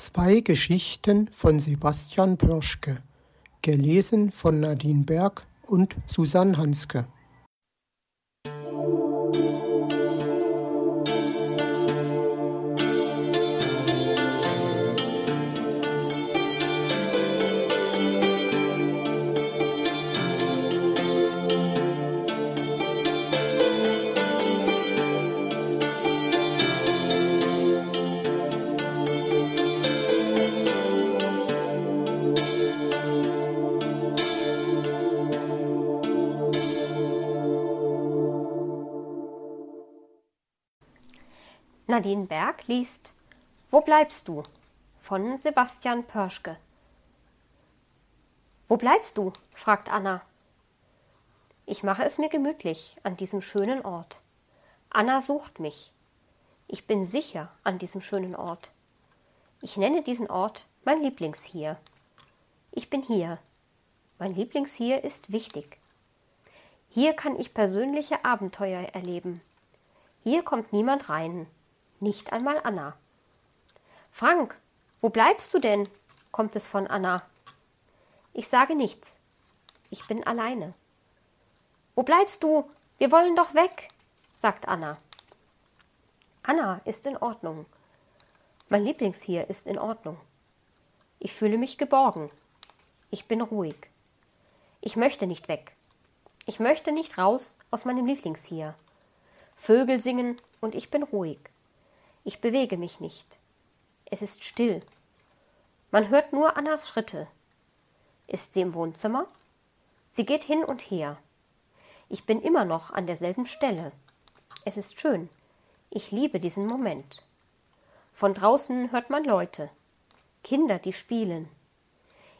Zwei Geschichten von Sebastian Pörschke, gelesen von Nadine Berg und Susanne Hanske. Nadine Berg liest Wo bleibst du? von Sebastian Pörschke. Wo bleibst du? fragt Anna. Ich mache es mir gemütlich an diesem schönen Ort. Anna sucht mich. Ich bin sicher an diesem schönen Ort. Ich nenne diesen Ort mein Lieblingshier. Ich bin hier. Mein Lieblingshier ist wichtig. Hier kann ich persönliche Abenteuer erleben. Hier kommt niemand rein nicht einmal Anna. Frank, wo bleibst du denn? kommt es von Anna. Ich sage nichts. Ich bin alleine. Wo bleibst du? Wir wollen doch weg, sagt Anna. Anna ist in Ordnung. Mein Lieblingshier ist in Ordnung. Ich fühle mich geborgen. Ich bin ruhig. Ich möchte nicht weg. Ich möchte nicht raus aus meinem Lieblingshier. Vögel singen und ich bin ruhig. Ich bewege mich nicht. Es ist still. Man hört nur Annas Schritte. Ist sie im Wohnzimmer? Sie geht hin und her. Ich bin immer noch an derselben Stelle. Es ist schön. Ich liebe diesen Moment. Von draußen hört man Leute, Kinder, die spielen.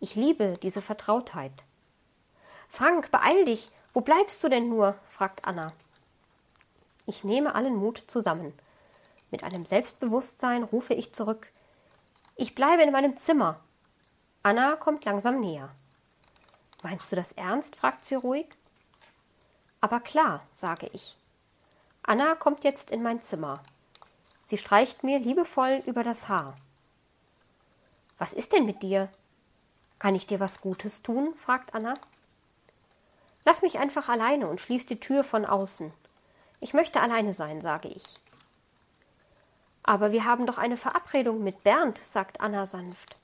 Ich liebe diese Vertrautheit. Frank, beeil dich. Wo bleibst du denn nur? fragt Anna. Ich nehme allen Mut zusammen. Mit einem Selbstbewusstsein rufe ich zurück Ich bleibe in meinem Zimmer. Anna kommt langsam näher. Meinst du das ernst? fragt sie ruhig. Aber klar, sage ich. Anna kommt jetzt in mein Zimmer. Sie streicht mir liebevoll über das Haar. Was ist denn mit dir? Kann ich dir was Gutes tun? fragt Anna. Lass mich einfach alleine und schließ die Tür von außen. Ich möchte alleine sein, sage ich. Aber wir haben doch eine Verabredung mit Bernd, sagt Anna sanft.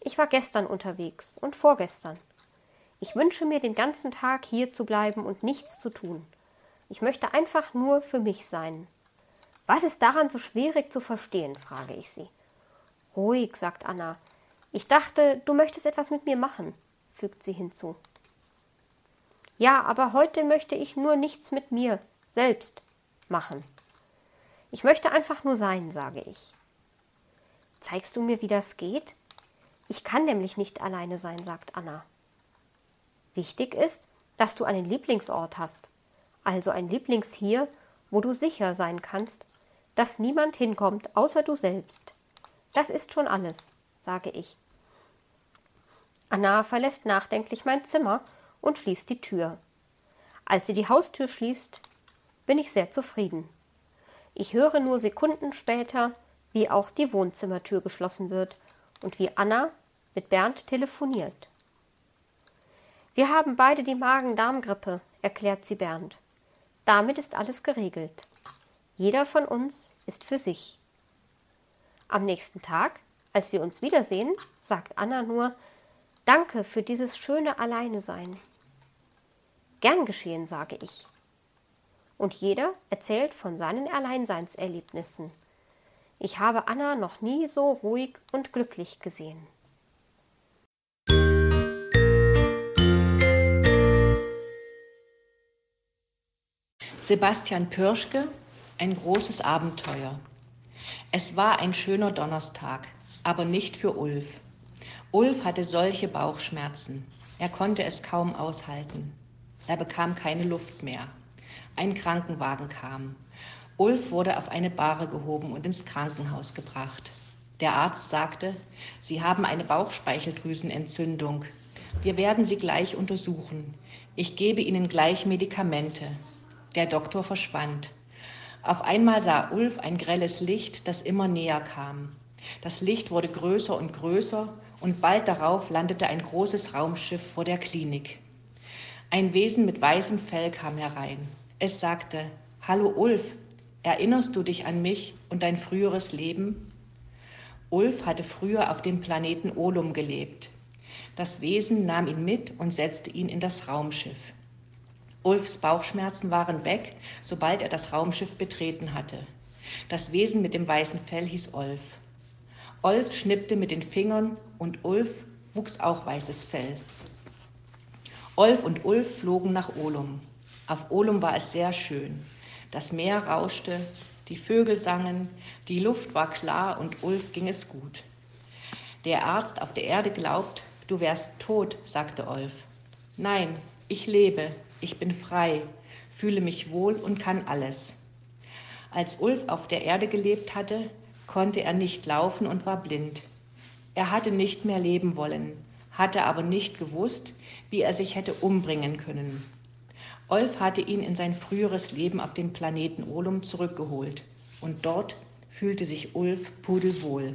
Ich war gestern unterwegs und vorgestern. Ich wünsche mir den ganzen Tag hier zu bleiben und nichts zu tun. Ich möchte einfach nur für mich sein. Was ist daran so schwierig zu verstehen? frage ich sie. Ruhig, sagt Anna. Ich dachte, du möchtest etwas mit mir machen, fügt sie hinzu. Ja, aber heute möchte ich nur nichts mit mir selbst machen. Ich möchte einfach nur sein, sage ich. Zeigst du mir, wie das geht? Ich kann nämlich nicht alleine sein, sagt Anna. Wichtig ist, dass du einen Lieblingsort hast, also ein Lieblingshier, wo du sicher sein kannst, dass niemand hinkommt außer du selbst. Das ist schon alles, sage ich. Anna verlässt nachdenklich mein Zimmer und schließt die Tür. Als sie die Haustür schließt, bin ich sehr zufrieden. Ich höre nur Sekunden später, wie auch die Wohnzimmertür geschlossen wird und wie Anna mit Bernd telefoniert. Wir haben beide die Magen-Darm-Grippe, erklärt sie Bernd. Damit ist alles geregelt. Jeder von uns ist für sich. Am nächsten Tag, als wir uns wiedersehen, sagt Anna nur Danke für dieses schöne Alleinesein. Gern geschehen, sage ich und jeder erzählt von seinen Alleinseinserlebnissen. Ich habe Anna noch nie so ruhig und glücklich gesehen. Sebastian Pürschke, ein großes Abenteuer. Es war ein schöner Donnerstag, aber nicht für Ulf. Ulf hatte solche Bauchschmerzen. Er konnte es kaum aushalten. Er bekam keine Luft mehr. Ein Krankenwagen kam. Ulf wurde auf eine Bahre gehoben und ins Krankenhaus gebracht. Der Arzt sagte, Sie haben eine Bauchspeicheldrüsenentzündung. Wir werden Sie gleich untersuchen. Ich gebe Ihnen gleich Medikamente. Der Doktor verschwand. Auf einmal sah Ulf ein grelles Licht, das immer näher kam. Das Licht wurde größer und größer und bald darauf landete ein großes Raumschiff vor der Klinik. Ein Wesen mit weißem Fell kam herein. Es sagte, Hallo Ulf, erinnerst du dich an mich und dein früheres Leben? Ulf hatte früher auf dem Planeten Olum gelebt. Das Wesen nahm ihn mit und setzte ihn in das Raumschiff. Ulfs Bauchschmerzen waren weg, sobald er das Raumschiff betreten hatte. Das Wesen mit dem weißen Fell hieß Ulf. Ulf schnippte mit den Fingern und Ulf wuchs auch weißes Fell. Ulf und Ulf flogen nach Olum. Auf Olum war es sehr schön. Das Meer rauschte, die Vögel sangen, die Luft war klar und Ulf ging es gut. Der Arzt auf der Erde glaubt, du wärst tot, sagte Ulf. Nein, ich lebe, ich bin frei, fühle mich wohl und kann alles. Als Ulf auf der Erde gelebt hatte, konnte er nicht laufen und war blind. Er hatte nicht mehr leben wollen, hatte aber nicht gewusst, wie er sich hätte umbringen können. Olf hatte ihn in sein früheres Leben auf den Planeten Olum zurückgeholt. Und dort fühlte sich Ulf pudelwohl.